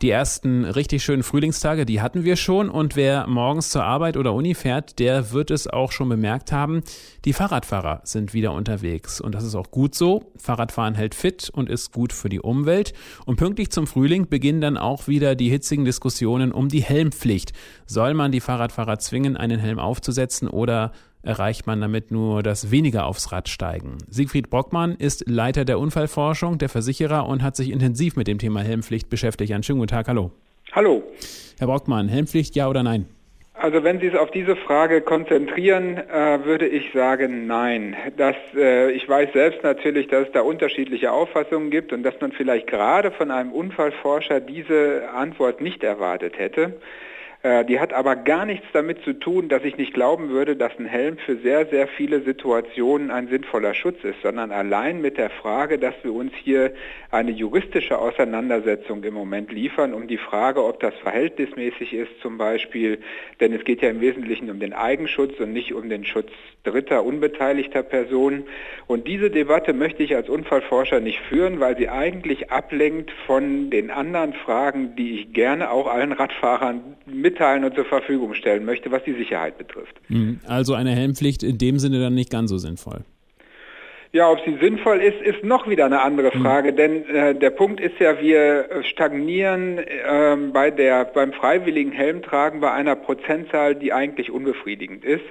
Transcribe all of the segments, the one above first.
Die ersten richtig schönen Frühlingstage, die hatten wir schon und wer morgens zur Arbeit oder Uni fährt, der wird es auch schon bemerkt haben. Die Fahrradfahrer sind wieder unterwegs und das ist auch gut so. Fahrradfahren hält fit und ist gut für die Umwelt. Und pünktlich zum Frühling beginnen dann auch wieder die hitzigen Diskussionen um die Helmpflicht. Soll man die Fahrradfahrer zwingen, einen Helm aufzusetzen oder erreicht man damit nur das weniger aufs Rad steigen. Siegfried Brockmann ist Leiter der Unfallforschung, der Versicherer und hat sich intensiv mit dem Thema Helmpflicht beschäftigt. Einen schönen guten Tag, hallo. Hallo. Herr Brockmann, Helmpflicht ja oder nein? Also wenn Sie es auf diese Frage konzentrieren, äh, würde ich sagen nein. Das, äh, ich weiß selbst natürlich, dass es da unterschiedliche Auffassungen gibt und dass man vielleicht gerade von einem Unfallforscher diese Antwort nicht erwartet hätte. Äh, die hat aber gar nichts damit zu tun, dass ich nicht glauben würde, dass ein Helm für sehr, sehr viele Situationen ein sinnvoller Schutz ist, sondern allein mit der Frage, dass wir uns hier eine juristische Auseinandersetzung im Moment liefern, um die Frage, ob das verhältnismäßig ist zum Beispiel, denn es geht ja im Wesentlichen um den Eigenschutz und nicht um den Schutz dritter, unbeteiligter Personen. Und diese Debatte möchte ich als Unfallforscher nicht führen, weil sie eigentlich ablenkt von den anderen Fragen, die ich gerne auch allen Radfahrern mit mitteilen und zur Verfügung stellen möchte, was die Sicherheit betrifft. Mhm. Also eine Helmpflicht in dem Sinne dann nicht ganz so sinnvoll. Ja, ob sie sinnvoll ist, ist noch wieder eine andere mhm. Frage, mhm. denn äh, der Punkt ist ja, wir stagnieren äh, bei der, beim freiwilligen Helmtragen bei einer Prozentzahl, die eigentlich unbefriedigend ist.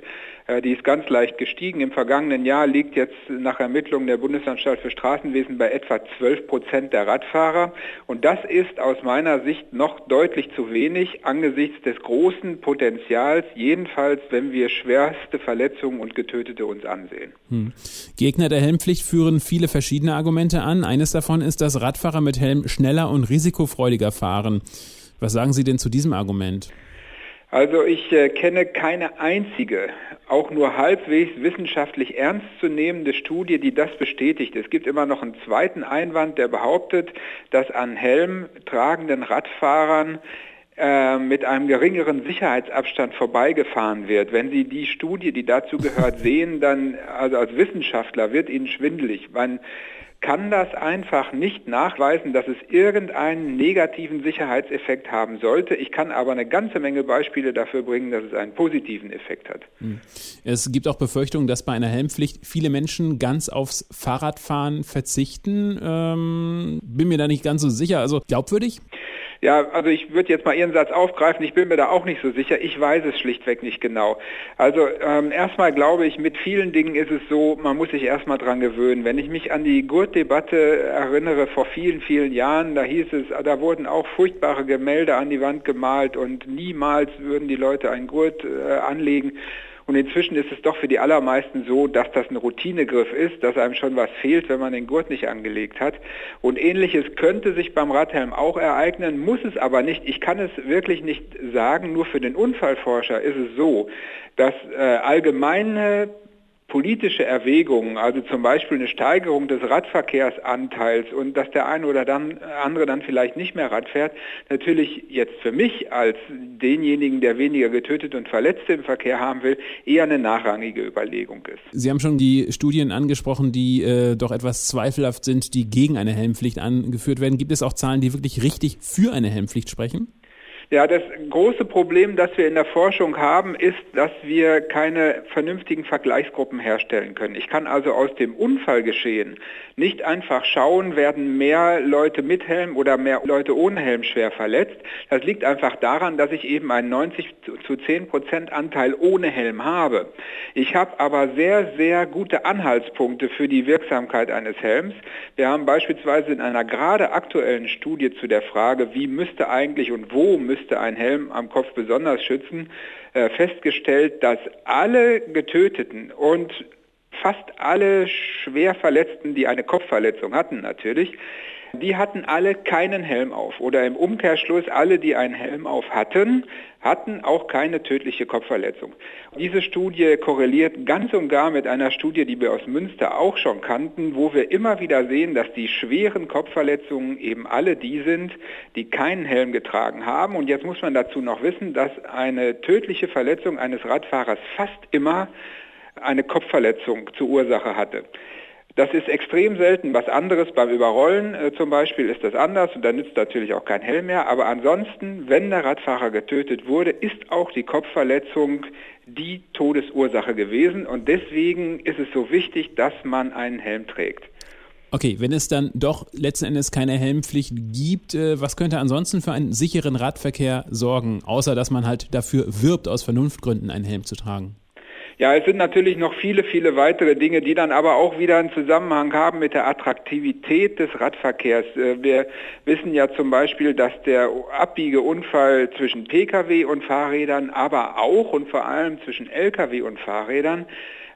Äh, die ist ganz leicht gestiegen. Im vergangenen Jahr liegt jetzt nach Ermittlungen der Bundesanstalt für Straßenwesen bei etwa 12 Prozent der Radfahrer. Und das ist aus meiner Sicht noch deutlich zu wenig angesichts des großen Potenzials, jedenfalls wenn wir schwerste Verletzungen und Getötete uns ansehen. Hm. Gegner der Helmpflicht führen viele verschiedene Argumente an. Eines davon ist, dass Radfahrer mit Helm schneller und risikofreudiger fahren. Was sagen Sie denn zu diesem Argument? Also ich äh, kenne keine einzige, auch nur halbwegs wissenschaftlich ernstzunehmende Studie, die das bestätigt. Es gibt immer noch einen zweiten Einwand, der behauptet, dass an Helm tragenden Radfahrern äh, mit einem geringeren Sicherheitsabstand vorbeigefahren wird. Wenn Sie die Studie, die dazu gehört, sehen, dann also als Wissenschaftler wird Ihnen schwindelig. Man kann das einfach nicht nachweisen, dass es irgendeinen negativen Sicherheitseffekt haben sollte. Ich kann aber eine ganze Menge Beispiele dafür bringen, dass es einen positiven Effekt hat. Hm. Es gibt auch Befürchtungen, dass bei einer Helmpflicht viele Menschen ganz aufs Fahrradfahren verzichten. Ähm, bin mir da nicht ganz so sicher. Also glaubwürdig? Ja, also ich würde jetzt mal Ihren Satz aufgreifen. Ich bin mir da auch nicht so sicher. Ich weiß es schlichtweg nicht genau. Also ähm, erstmal glaube ich, mit vielen Dingen ist es so, man muss sich erstmal dran gewöhnen. Wenn ich mich an die Gurtdebatte erinnere vor vielen, vielen Jahren, da hieß es, da wurden auch furchtbare Gemälde an die Wand gemalt und niemals würden die Leute einen Gurt äh, anlegen. Und inzwischen ist es doch für die allermeisten so, dass das ein Routinegriff ist, dass einem schon was fehlt, wenn man den Gurt nicht angelegt hat. Und ähnliches könnte sich beim Radhelm auch ereignen, muss es aber nicht. Ich kann es wirklich nicht sagen. Nur für den Unfallforscher ist es so, dass äh, allgemeine politische Erwägungen, also zum Beispiel eine Steigerung des Radverkehrsanteils und dass der eine oder dann, andere dann vielleicht nicht mehr Rad fährt, natürlich jetzt für mich als denjenigen, der weniger Getötete und Verletzte im Verkehr haben will, eher eine nachrangige Überlegung ist. Sie haben schon die Studien angesprochen, die äh, doch etwas zweifelhaft sind, die gegen eine Helmpflicht angeführt werden. Gibt es auch Zahlen, die wirklich richtig für eine Helmpflicht sprechen? Ja, das große Problem, das wir in der Forschung haben, ist, dass wir keine vernünftigen Vergleichsgruppen herstellen können. Ich kann also aus dem Unfallgeschehen nicht einfach schauen, werden mehr Leute mit Helm oder mehr Leute ohne Helm schwer verletzt. Das liegt einfach daran, dass ich eben einen 90 zu 10 Prozent Anteil ohne Helm habe. Ich habe aber sehr, sehr gute Anhaltspunkte für die Wirksamkeit eines Helms. Wir haben beispielsweise in einer gerade aktuellen Studie zu der Frage, wie müsste eigentlich und wo müsste müsste ein Helm am Kopf besonders schützen, äh, festgestellt, dass alle Getöteten und fast alle Schwerverletzten, die eine Kopfverletzung hatten natürlich, die hatten alle keinen Helm auf. Oder im Umkehrschluss, alle, die einen Helm auf hatten, hatten auch keine tödliche Kopfverletzung. Diese Studie korreliert ganz und gar mit einer Studie, die wir aus Münster auch schon kannten, wo wir immer wieder sehen, dass die schweren Kopfverletzungen eben alle die sind, die keinen Helm getragen haben. Und jetzt muss man dazu noch wissen, dass eine tödliche Verletzung eines Radfahrers fast immer eine Kopfverletzung zur Ursache hatte. Das ist extrem selten. Was anderes beim Überrollen äh, zum Beispiel ist das anders und da nützt natürlich auch kein Helm mehr. Aber ansonsten, wenn der Radfahrer getötet wurde, ist auch die Kopfverletzung die Todesursache gewesen. Und deswegen ist es so wichtig, dass man einen Helm trägt. Okay, wenn es dann doch letzten Endes keine Helmpflicht gibt, äh, was könnte ansonsten für einen sicheren Radverkehr sorgen, außer dass man halt dafür wirbt, aus Vernunftgründen einen Helm zu tragen? Ja, es sind natürlich noch viele, viele weitere Dinge, die dann aber auch wieder einen Zusammenhang haben mit der Attraktivität des Radverkehrs. Äh, wir wissen ja zum Beispiel, dass der Abbiegeunfall zwischen Pkw und Fahrrädern, aber auch und vor allem zwischen Lkw und Fahrrädern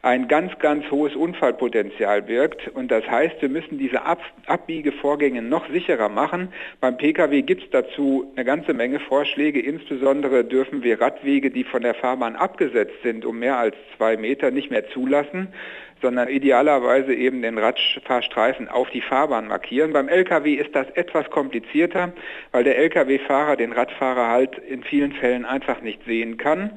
ein ganz, ganz hohes Unfallpotenzial birgt. Und das heißt, wir müssen diese Ab Abbiegevorgänge noch sicherer machen. Beim Pkw gibt es dazu eine ganze Menge Vorschläge. Insbesondere dürfen wir Radwege, die von der Fahrbahn abgesetzt sind, um mehr als zwei Meter nicht mehr zulassen sondern idealerweise eben den Radfahrstreifen auf die Fahrbahn markieren. Beim Lkw ist das etwas komplizierter, weil der Lkw-Fahrer den Radfahrer halt in vielen Fällen einfach nicht sehen kann.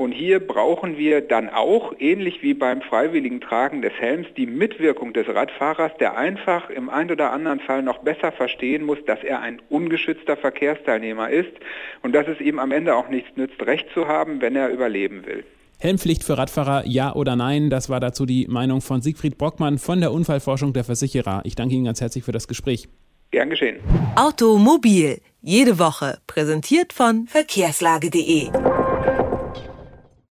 Und hier brauchen wir dann auch, ähnlich wie beim freiwilligen Tragen des Helms, die Mitwirkung des Radfahrers, der einfach im einen oder anderen Fall noch besser verstehen muss, dass er ein ungeschützter Verkehrsteilnehmer ist und dass es ihm am Ende auch nichts nützt, Recht zu haben, wenn er überleben will. Helmpflicht für Radfahrer, ja oder nein? Das war dazu die Meinung von Siegfried Brockmann von der Unfallforschung der Versicherer. Ich danke Ihnen ganz herzlich für das Gespräch. Gern geschehen. Automobil, jede Woche, präsentiert von verkehrslage.de.